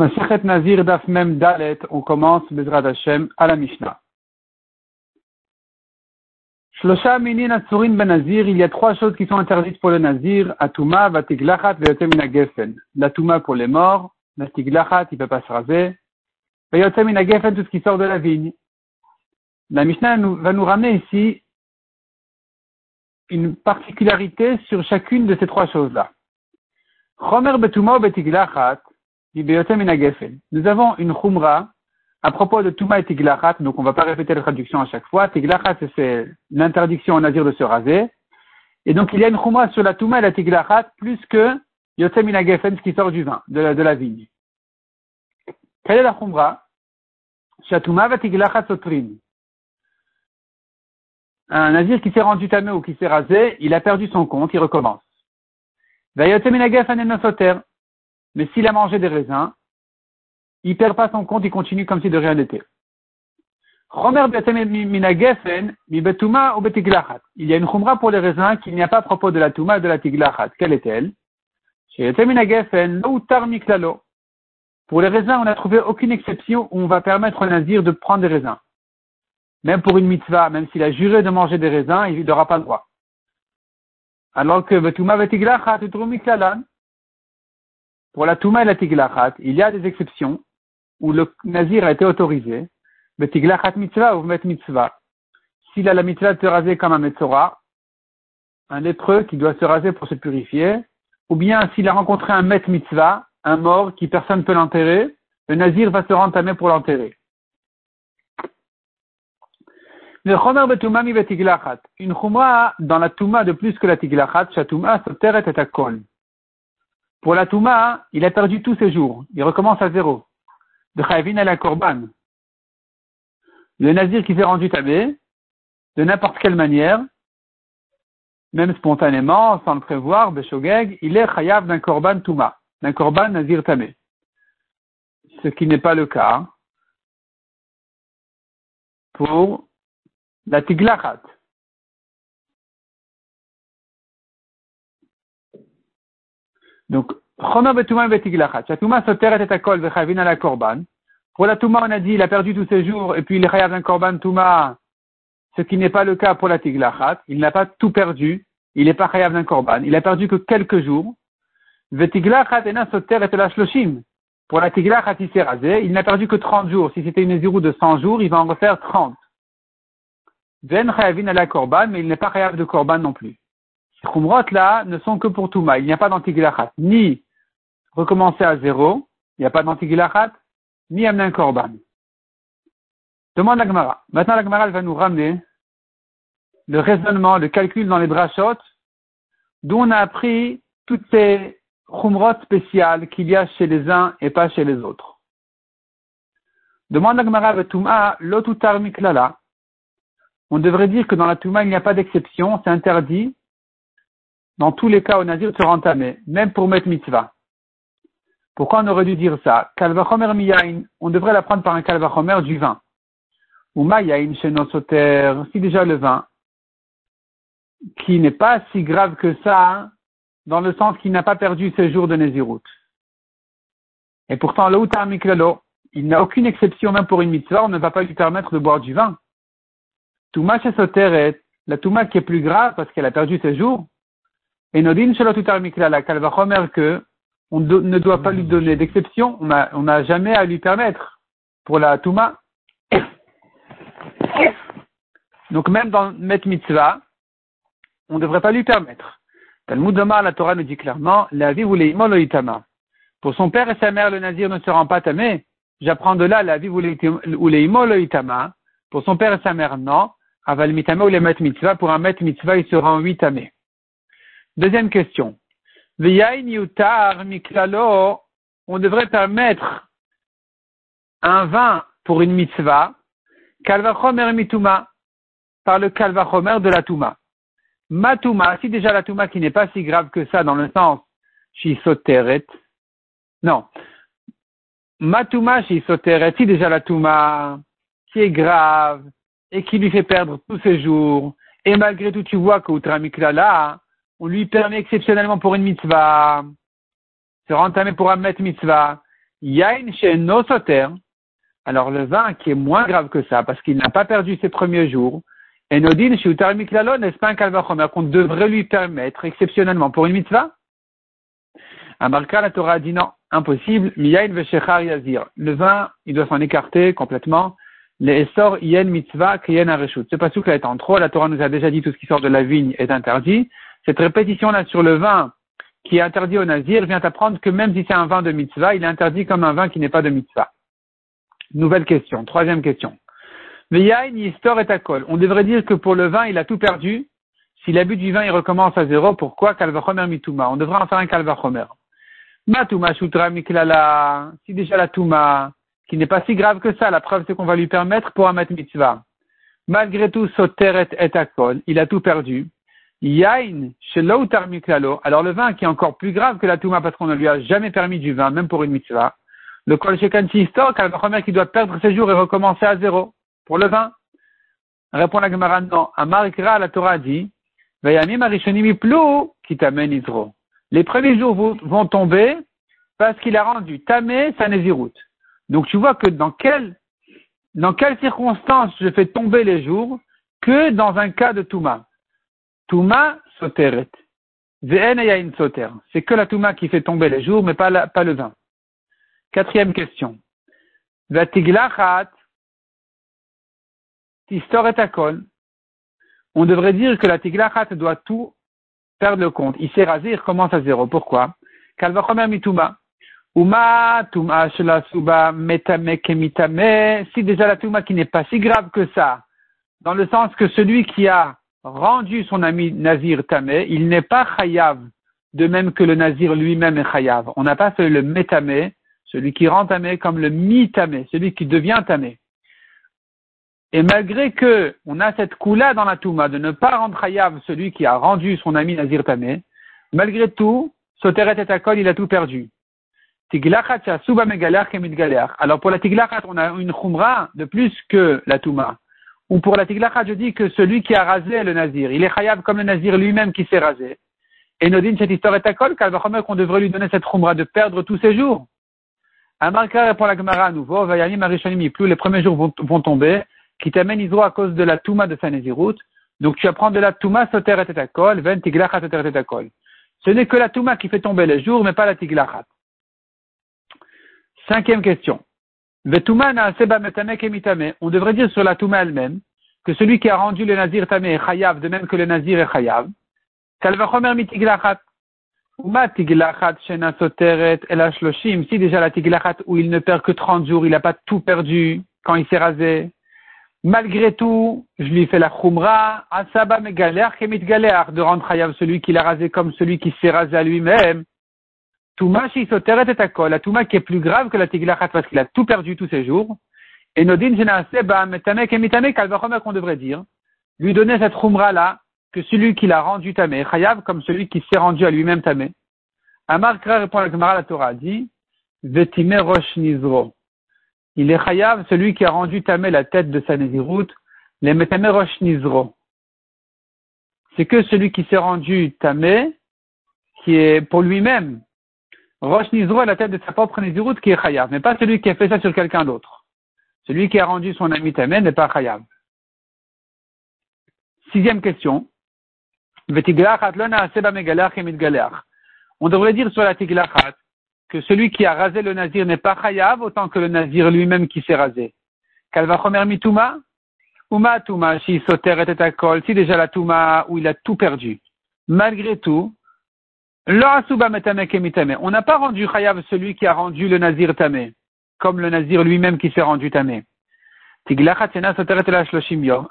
Masechet Nazir Daf Mem Dalet, on commence Bezrat Hashem à la Mishnah. Shlosha Minin Atsurin Ben Nazir, il y a trois choses qui sont interdites pour le Nazir, Atuma, Vatiglachat, Veyotemina Gefen. L'Atuma pour les morts, Vatiglachat, il ne peut pas se raser, Veyotemina Gefen, tout ce qui sort de la vigne. La Mishnah va nous ramener ici une particularité sur chacune de ces trois choses-là. Chomer Betuma Betiglachat, nous avons une khumra à propos de Touma et Tiglachat, donc on ne va pas répéter la traduction à chaque fois. Tiglachat, c'est l'interdiction en nazir de se raser. Et donc il y a une khumra sur la Touma et la Tiglachat plus que Geffen, ce qui sort du vin, de la, de la vigne. Quelle est la khumra Shatouma va Tiglachat. Un nazir qui s'est rendu tamé ou qui s'est rasé, il a perdu son compte, il recommence. Va Geffen et. Mais s'il a mangé des raisins, il perd pas son compte, il continue comme si de rien n'était. Il y a une chumra pour les raisins qu'il n'y a pas à propos de la touma et de la tiglachat. Quelle est-elle? Pour les raisins, on n'a trouvé aucune exception où on va permettre au nazir de prendre des raisins. Même pour une mitzvah, même s'il a juré de manger des raisins, il n'aura pas le droit. Alors que pour la Touma et la Tiglachat, il y a des exceptions où le Nazir a été autorisé. Le Tiglachat mitzvah ou met mitzvah? S'il a la mitzvah de se raser comme un Metzora, un lépreux qui doit se raser pour se purifier, ou bien s'il a rencontré un met mitzvah, un mort qui personne ne peut l'enterrer, le Nazir va se rentamer pour l'enterrer. Le chomer mi Une chumra dans la touma de plus que la tiglachat, shatuma soteret et akol. Pour la Touma, il a perdu tous ses jours. Il recommence à zéro. De Chayvin à la Korban. Le Nazir qui s'est rendu tabé, de n'importe quelle manière, même spontanément, sans le prévoir, Beshogeg, il est Chayav d'un Korban Touma, d'un Korban Nazir Tabé. Ce qui n'est pas le cas pour la Tiglachat. Korban. Pour la Touma, on a dit, il a perdu tous ses jours, et puis il chayav un korban Touma, ce qui n'est pas le cas pour la tiglachat. Il n'a pas tout perdu. Il n'est pas chayav d'un korban. Il a perdu que quelques jours. Vetiglachat et la shloshim. Pour la tiglachat, il s'est rasé. Il n'a perdu que 30 jours. Si c'était une zirou de 100 jours, il va en refaire 30. Ven chayavin la korban, mais il n'est pas chayav de korban non plus. Khumrot là ne sont que pour Touma. Il n'y a pas d'antigilachat. Ni recommencer à zéro, il n'y a pas d'antigilachat, ni amener un korban. Demande la Gemara. Maintenant la Gemara va nous ramener le raisonnement, le calcul dans les brachot, d'où on a appris toutes ces khumrot spéciales qu'il y a chez les uns et pas chez les autres. Demande la Gemara Touma, l'otutar miklala. On devrait dire que dans la Touma, il n'y a pas d'exception, c'est interdit, dans tous les cas au Nazir de se rentamer, même pour mettre mitzvah. Pourquoi on aurait dû dire ça? Kalvachomer miyain, on devrait l'apprendre par un kalvachomer du vin. Ou mayain soter, si déjà le vin, qui n'est pas si grave que ça, dans le sens qu'il n'a pas perdu ses jours de Nézirut. Et pourtant, le miklalo, il n'a aucune exception, même pour une mitzvah, on ne va pas lui permettre de boire du vin. Touma est la touma qui est plus grave parce qu'elle a perdu ses jours, et Nodin Shalotutar Mikla, la Kalvachomer, que on ne doit pas lui donner d'exception, on n'a jamais à lui permettre pour la Touma. Donc même dans Met Mitzvah, on ne devrait pas lui permettre. Talmud Omar, la Torah nous dit clairement, la vie ou les Pour son père et sa mère, le nazir ne se rend pas tamé. J'apprends de là la vie ou les itama. Pour son père et sa mère, non. Aval mitama ou les met mitzvah. Pour un met mitzvah, il se rend huit tamé. Deuxième question. on devrait permettre un vin pour une mitzvah, kalvachomer mituma, par le kalvachomer de la touma. Matuma, si déjà la touma qui n'est pas si grave que ça dans le sens shisoteret, non. Matuma shisoteret, si déjà la touma qui est grave et qui lui fait perdre tous ses jours, et malgré tout tu vois que là, on lui permet exceptionnellement pour une mitzvah, se rentamer pour un met mitzvah, Yain chez Nosoter, alors le vin qui est moins grave que ça, parce qu'il n'a pas perdu ses premiers jours, et Nodin chez Miklalo, n'est-ce pas un kalvachomer qu'on devrait lui permettre exceptionnellement pour une mitzvah? Amarka, la Torah dit non, impossible, miyain veshechar yazir. Le vin, il doit s'en écarter complètement. Les essor yen mitzvah kiyen areshut. C'est pas ce là est en trop, la Torah nous a déjà dit tout ce qui sort de la vigne est interdit. Cette répétition-là sur le vin qui est interdit au nazir vient apprendre que même si c'est un vin de mitzvah, il est interdit comme un vin qui n'est pas de mitzvah. Nouvelle question, troisième question. Veyain histor et akol. On devrait dire que pour le vin, il a tout perdu. S'il a bu du vin, il recommence à zéro. Pourquoi? Kalvachomer mituma On devrait en faire un kalvachomer. Matuma Shutra Miklala, si déjà la Touma, qui n'est pas si grave que ça, la preuve c'est qu'on va lui permettre pour un mitzvah. Malgré tout, Soteret et Akol, il a tout perdu. Yain, Miklalo, alors le vin qui est encore plus grave que la Touma parce qu'on ne lui a jamais permis du vin, même pour une mitzvah. Le Kol Shekanti Histor, première qui doit perdre ses jours et recommencer à zéro. Pour le vin. Répond la Gemara, non. Amar la Torah dit, Vayamim Arishonim qui t'amène Isro les premiers jours vont tomber parce qu'il a rendu tamé sa nésiroute. Donc tu vois que dans quelle, dans quelles circonstances je fais tomber les jours que dans un cas de Touma. Touma soteret. C'est que la Touma qui fait tomber les jours, mais pas, le vin. Quatrième question. On devrait dire que la tiglachat doit tout perdre le compte. Il s'est rasé, il à zéro. Pourquoi? Kalvachomer mituma. Uma tuma suba metame. Si déjà la tuma qui n'est pas si grave que ça, dans le sens que celui qui a rendu son ami Nazir tamé, il n'est pas chayav, de même que le Nazir lui-même est chayav. On n'a pas fait le metame, celui qui rend tamé, comme le mitame, celui qui devient tamé. Et malgré que on a cette coula dans la Touma de ne pas rendre Hayav celui qui a rendu son ami Nazir Tamé, malgré tout, Soteret et Akol, il a tout perdu. Alors pour la Tiglachat, on a une Khumra de plus que la Touma. Ou pour la Tiglachat, je dis que celui qui a rasé le Nazir, il est Hayav comme le Nazir lui-même qui s'est rasé. Et Nodin, cette histoire est Akol, qu'on devrait lui donner cette Khumra de perdre tous ses jours. Amarka répond la Gemara à nouveau, Vayani Marishanim, plus les premiers jours vont, tomber, qui t'amène Isro à cause de la Touma de sa Donc tu apprends de la Touma Soter et Tetakol, Ven Tiglachat Soter et Tetakol. Ce n'est que la Touma qui fait tomber les jours, mais pas la Tiglachat. Cinquième question. On devrait dire sur la Touma elle-même que celui qui a rendu le Nazir Tamé est Chayav, de même que le Nazir est Chayav. Si déjà la tiglachat où il ne perd que 30 jours, il n'a pas tout perdu quand il s'est rasé. Malgré tout, je lui fais la khumra, asaba de rendre chayav celui qui l'a rasé comme celui qui s'est rasé à lui-même. Touma soteret et akol, la touma qui est plus grave que la tiglachat parce qu'il a tout perdu tous ses jours. Et Nodin seba metame kemitame kalvachomer qu'on devrait dire, lui donner cette khumra là, que celui qui l'a rendu tamé, chayav comme celui qui s'est rendu à lui-même tamé. Amar Kra répond à la Torah dit, vetime rosh nizro il est chayav, celui qui a rendu tamé la tête de sa nésiroute, les metame rosh nizro. C'est que celui qui s'est rendu tamé, qui est pour lui-même, rosh nizro est la tête de sa propre nésiroute qui est chayav, mais pas celui qui a fait ça sur quelqu'un d'autre. Celui qui a rendu son ami tamé n'est pas chayav. Sixième question. On devrait dire sur la tiglachat que celui qui a rasé le nazir n'est pas chayav autant que le nazir lui-même qui s'est rasé. Kalvachomer mituma, uma tuma, si soter et kol, si déjà la tuma où il a tout perdu. Malgré tout, on n'a pas rendu chayav celui qui a rendu le nazir tamé, comme le nazir lui-même qui s'est rendu tamé.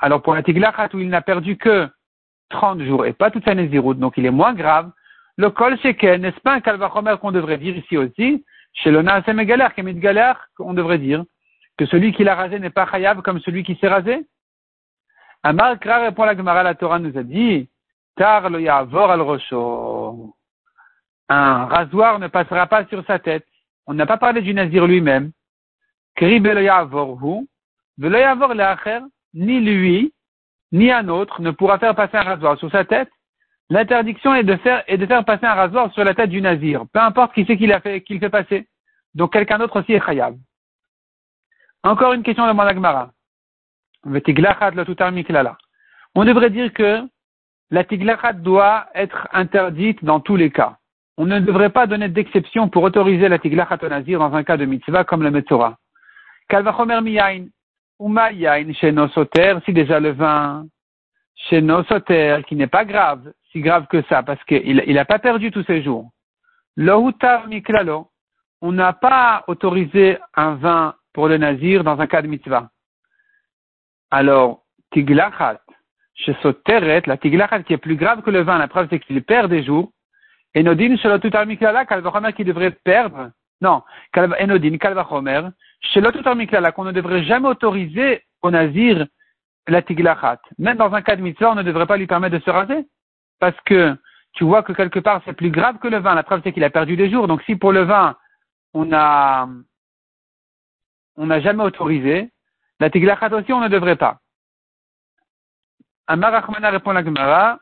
Alors pour la tiglachat où il n'a perdu que 30 jours et pas toute sa naziroute, donc il est moins grave, le kol sheken, n'est-ce pas un kalvachomer qu'on devrait dire ici aussi? Chez le naasem galère, kemit devrait dire que celui qui l'a rasé n'est pas chayav comme celui qui s'est rasé? Amar Kra répond la Gemara, la Torah nous a dit, tar lo yavor al rosho. Un rasoir ne passera pas sur sa tête. On n'a pas parlé du nazir lui-même. Ni lui, ni un autre ne pourra faire passer un rasoir sur sa tête L'interdiction est de faire, passer un rasoir sur la tête du nazir, peu importe qui c'est qu'il a fait, qu'il fait passer. Donc quelqu'un d'autre aussi est chayav. Encore une question de Malagmara. On devrait dire que la tiglachat doit être interdite dans tous les cas. On ne devrait pas donner d'exception pour autoriser la tiglachat nazir dans un cas de mitzvah comme le metzora. Kalvachomer miyain, uma yain soter, si déjà le vin soter, qui n'est pas grave, si grave que ça, parce qu'il n'a pas perdu tous ses jours. Lohutar miklalo, on n'a pas autorisé un vin pour le nazir dans un cas de mitzvah. Alors, tiglachat, chez Soteret, la tiglachat qui est plus grave que le vin, la preuve c'est qu'il perd des jours. Et Nodin, chez le Miklala, Kalvachomer qui devrait perdre. Non, Enodin, Kalvachomer, le Miklala, qu'on ne devrait jamais autoriser au nazir la tiglachat. Même dans un cas de mitzvah, on ne devrait pas lui permettre de se raser. Parce que tu vois que quelque part c'est plus grave que le vin. La preuve c'est qu'il a perdu des jours. Donc si pour le vin, on a, on n'a jamais autorisé, la tiglachat aussi, on ne devrait pas. Amar répond la Gemara.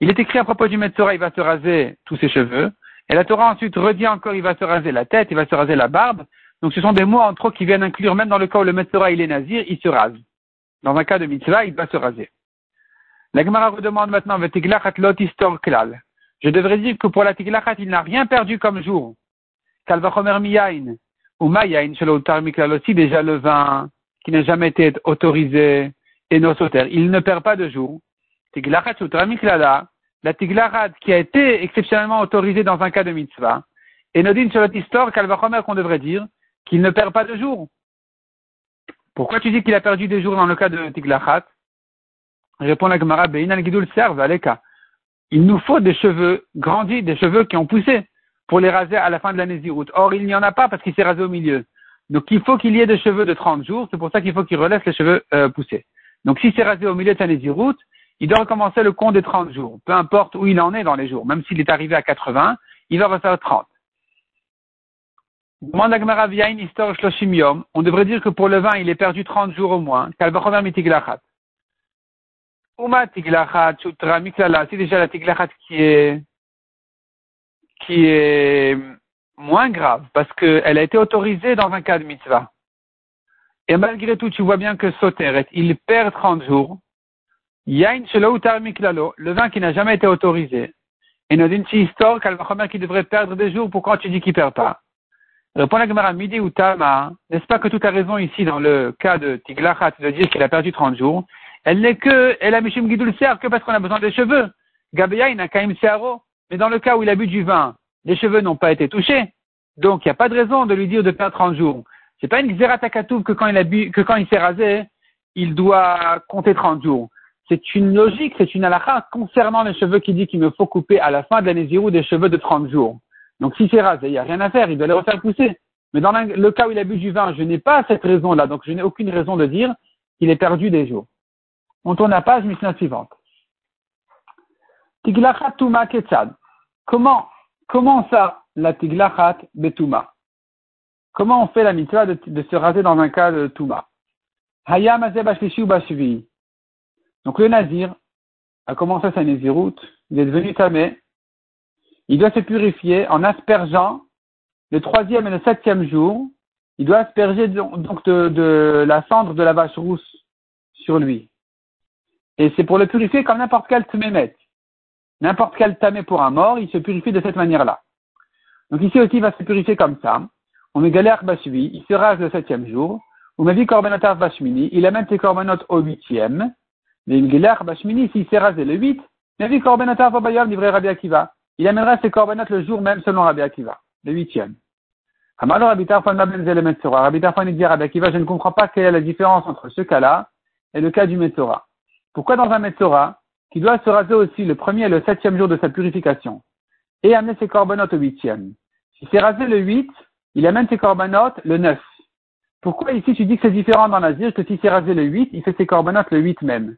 Il est écrit à propos du Metzora, il va se raser tous ses cheveux. Et la Torah ensuite redit encore, il va se raser la tête, il va se raser la barbe. Donc ce sont des mots en trop qui viennent inclure, même dans le cas où le Metzora il est nazir, il se rase. Dans un cas de mitzvah, il va se raser. La Gemara redemande maintenant. Je devrais dire que pour la tiglachat, il n'a rien perdu comme jour. Kalvachomer miyain. Ou mayain, aussi déjà le vin qui n'a jamais été autorisé et nosoter. Il ne perd pas de jour. La tiglachat qui a été exceptionnellement autorisée dans un cas de mitzvah. Et Nodin sur histoire, Kalvachomer qu'on devrait dire qu'il ne perd pas de jour. Pourquoi tu dis qu'il a perdu des jours dans le cas de tiglachat Répond la Gemara, Beinal Gidul serve, Aleka. Il nous faut des cheveux grandis, des cheveux qui ont poussé pour les raser à la fin de l'année Zirout. Or, il n'y en a pas parce qu'il s'est rasé au milieu. Donc il faut qu'il y ait des cheveux de 30 jours, c'est pour ça qu'il faut qu'il relaisse les cheveux euh, poussés. Donc si c'est rasé au milieu de sa route, il doit recommencer le compte des 30 jours, peu importe où il en est dans les jours. Même s'il est arrivé à 80, il va refaire 30. On devrait dire que pour le vin, il est perdu 30 jours au moins. Uma tiglachat, c'est déjà la tiglachat qui est, qui est moins grave parce qu'elle a été autorisée dans un cas de mitzvah. Et malgré tout, tu vois bien que Soteret, il perd 30 jours. Yain miklalo, le vin qui n'a jamais été autorisé. Et Nodin histoire qu'elle qui devrait perdre des jours, pourquoi tu dis qu'il perd pas? Répond la Gemara midi ou Tama, n'est-ce pas que tout a raison ici dans le cas de Tiglachat de dire qu'il a perdu 30 jours? Elle n'est que, elle a Mishim Gidul que parce qu'on a besoin des cheveux. Gabeya, il n'a qu'un Mais dans le cas où il a bu du vin, les cheveux n'ont pas été touchés. Donc, il n'y a pas de raison de lui dire de perdre 30 jours. C'est pas une xératakatoub que quand il a bu, que quand il s'est rasé, il doit compter 30 jours. C'est une logique, c'est une halakha concernant les cheveux qui dit qu'il me faut couper à la fin de l'année zéro des cheveux de 30 jours. Donc, s'il s'est rasé, il n'y a rien à faire, il doit les refaire pousser. Mais dans le cas où il a bu du vin, je n'ai pas cette raison-là, donc je n'ai aucune raison de dire qu'il est perdu des jours. On tourne la page, mission suivante. Tiglachat Tuma Ketzad. Comment Comment ça, la tiglachat betuma Comment on fait la mitzvah de, se raser dans un cas de tuma Hayam Donc le nazir a commencé sa naziroute, il est devenu tamé, il doit se purifier en aspergeant le troisième et le septième jour, il doit asperger donc de, la cendre de la vache rousse sur lui. Et c'est pour le purifier comme n'importe quel tmémet. N'importe quel tamé pour un mort, il se purifie de cette manière-là. Donc ici aussi, il va se purifier comme ça. On met galère bashvi, il se rase le septième jour. On met dit corbanotav bashmini, il amène ses corbanotes au huitième. Mais une galère bashmini, s'il s'est rasé le huit, il dit corbanotav bayam livré Rabbi Akiva. Il amènera ses corbanotes le jour même selon Rabbi Akiva, le huitième. Alors Rabbi Tarfon Rabbi Tarfon dit Rabbi Akiva, je ne comprends pas quelle est la différence entre ce cas-là et le cas du Metzora. Pourquoi dans un Metzora, qui doit se raser aussi le premier et le septième jour de sa purification, et amener ses corbanotes au huitième? S'il s'est rasé le huit, il amène ses corbanotes le neuf. Pourquoi ici tu dis que c'est différent dans l'Azir? Que s'il s'est rasé le huit, il fait ses corbanotes le huit même.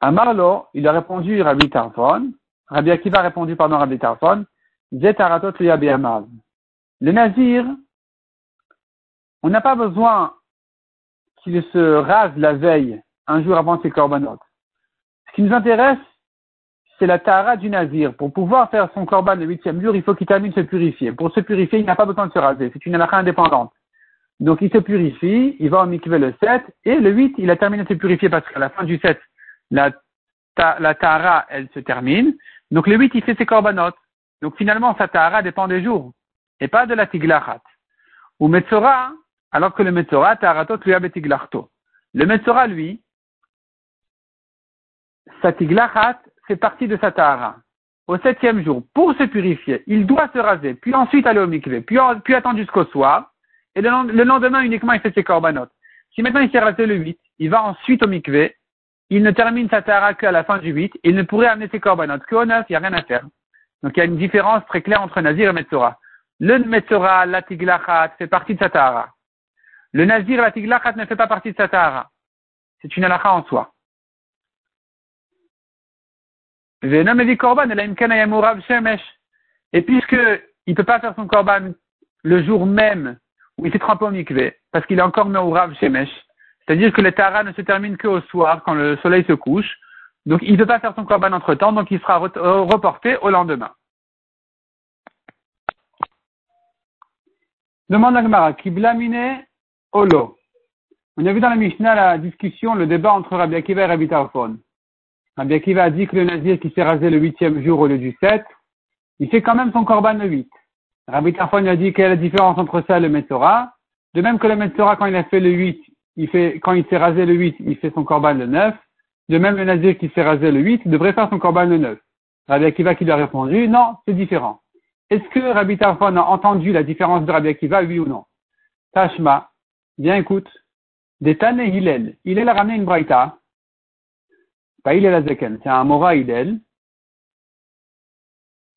À Marlo, il a répondu Rabbi Tarfon, Rabbi Akiva a répondu pardon Rabbi Tarfon, Zetaratot Le Nazir, on n'a pas besoin qu'il se rase la veille, un jour avant ses corbanotes. Ce qui nous intéresse, c'est la tahara du nazir. Pour pouvoir faire son korban le huitième jour, il faut qu'il termine de se purifier. Pour se purifier, il n'a pas besoin de se raser. C'est une halakha indépendante. Donc il se purifie, il va au mikveh le 7, et le 8, il a terminé de se purifier parce qu'à la fin du 7, la, tahara, elle se termine. Donc le 8, il fait ses korbanot. Donc finalement, sa tahara dépend des jours, et pas de la tiglachat. Ou Metzora, alors que le Metzora, taharatot lui. Le Metzora, lui, sa tiglachat fait partie de sa tahara. Au septième jour, pour se purifier, il doit se raser, puis ensuite aller au mikveh, puis, puis attendre jusqu'au soir, et le, lendemain uniquement il fait ses korbanot. Si maintenant il s'est rasé le 8, il va ensuite au mikveh, il ne termine sa tahara qu'à la fin du 8, il ne pourrait amener ses korbanot qu'au 9, il n'y a rien à faire. Donc il y a une différence très claire entre Nazir et Metzora. Le Metzora, la Tiglachat, fait partie de sa tahara. Le Nazir, la Tiglachat ne fait pas partie de sa tahara. C'est une halakha en soi. Et puisque il peut pas faire son korban le jour même où il s'est trempé au mikveh, parce qu'il est encore Meurav Shemesh. C'est-à-dire que le Tara ne se termine qu'au soir, quand le soleil se couche. Donc, il ne peut pas faire son korban entre temps, donc il sera euh, reporté au lendemain. Demande à Gemara, Kiblamine Olo. On a vu dans la Mishnah la discussion, le débat entre Rabbi Akiva et Rabbi Tarfon. Rabbi Akiva a dit que le nazir qui s'est rasé le huitième jour au lieu du sept, il fait quand même son korban le huit. Rabbi Tarfon a dit quelle est la différence entre ça et le Metzora. De même que le Metzora, quand il a fait le 8, il fait, quand il s'est rasé le 8, il fait son corban le 9. De même, le Nazir qui s'est rasé le 8 devrait faire son corban le 9. Rabbi Akiva qui lui a répondu, non, c'est différent. Est-ce que Rabbi Tarfon a entendu la différence de Rabbi Akiva, oui ou non? Tashma, bien écoute. Des Tane Hillel. Hillel a ramené une braïta. Pas Hillel Azaken, c'est un Mora Hillel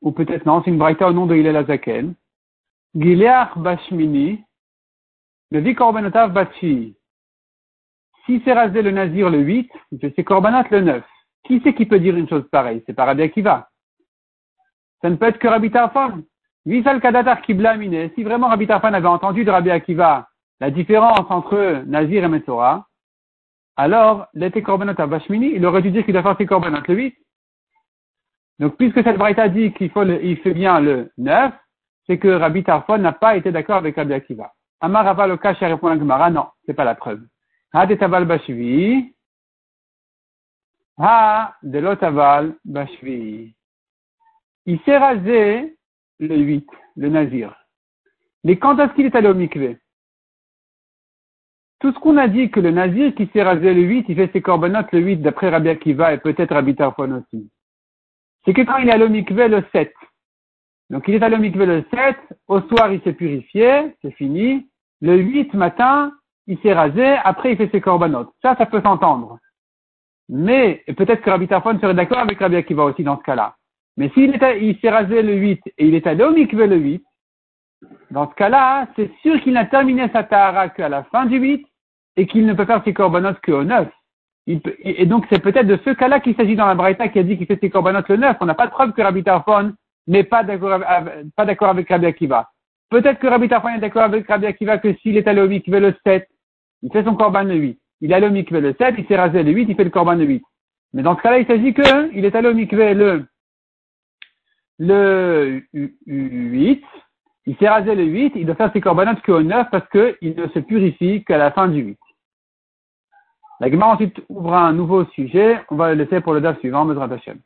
ou peut-être non, c'est une braïta au nom de Hillel Azaken. Gileach Bashmini, le dit Korbanotav Bachi. Si c'est rasé le Nazir le 8, il fait ses Korbanat le 9. Qui c'est qui peut dire une chose pareille? C'est pas Rabbi Akiva. Ça ne peut être que Rabbi Tarfon. Visal Kadatar Kiblamine. Si vraiment Rabbi Tarfon avait entendu de Rabbi Akiva la différence entre Nazir et Metzora, alors, l'été Korbanot Bashmini, il aurait dû dire qu'il doit faire ses Korbanot le 8. Donc, puisque cette braïta dit qu'il faut il fait bien le 9, c'est que Rabbi Tarfon n'a pas été d'accord avec Rabbi Akiva. Amar Aval Okash répond à Gemara, non, c'est pas la preuve. Ha de bashvi. Ha de lotaval bashvi. Il s'est rasé le 8, le nazir. Mais quand est-ce qu'il est allé au mikveh Tout ce qu'on a dit que le nazir qui s'est rasé le 8, il fait ses corbanotes le 8 d'après Rabbi Akiva et peut-être Rabbi Tarfon aussi c'est que quand il est au mikveh le 7. Donc il est au mikveh le 7, au soir il s'est purifié, c'est fini. Le 8 matin, il s'est rasé, après il fait ses corbanotes. Ça, ça peut s'entendre. Mais peut-être que Rabbi Tarfon serait d'accord avec Rabbi Akiva aussi dans ce cas-là. Mais s'il il s'est rasé le 8 et il est allé au le 8, dans ce cas-là, c'est sûr qu'il n'a terminé sa tahara qu'à la fin du 8 et qu'il ne peut faire ses corbanotes qu'au 9 et donc c'est peut-être de ce cas-là qu'il s'agit dans la Braïta qui a dit qu'il fait ses corbanotes le 9. On n'a pas de preuve que Rabbi Tarfon n'est pas d'accord pas d'accord avec Rabbi Akiva. Peut-être que Rabbi Tarfon est d'accord avec Rabbi Akiva que s'il est allé au mikveh le 7, il fait son corban le 8. Il est allé au mikveh le 7, il s'est rasé le 8, il fait le corban le 8. Mais dans ce cas-là, il s'agit que il est allé au mikveh le, le 8, il s'est rasé le 8, il doit faire ses corbanotes qu'au 9 parce qu'il ne se purifie qu'à la fin du 8. La Gemara ensuite ouvre un nouveau sujet. On va le laisser pour le DAF suivant, Mesrat Hashem.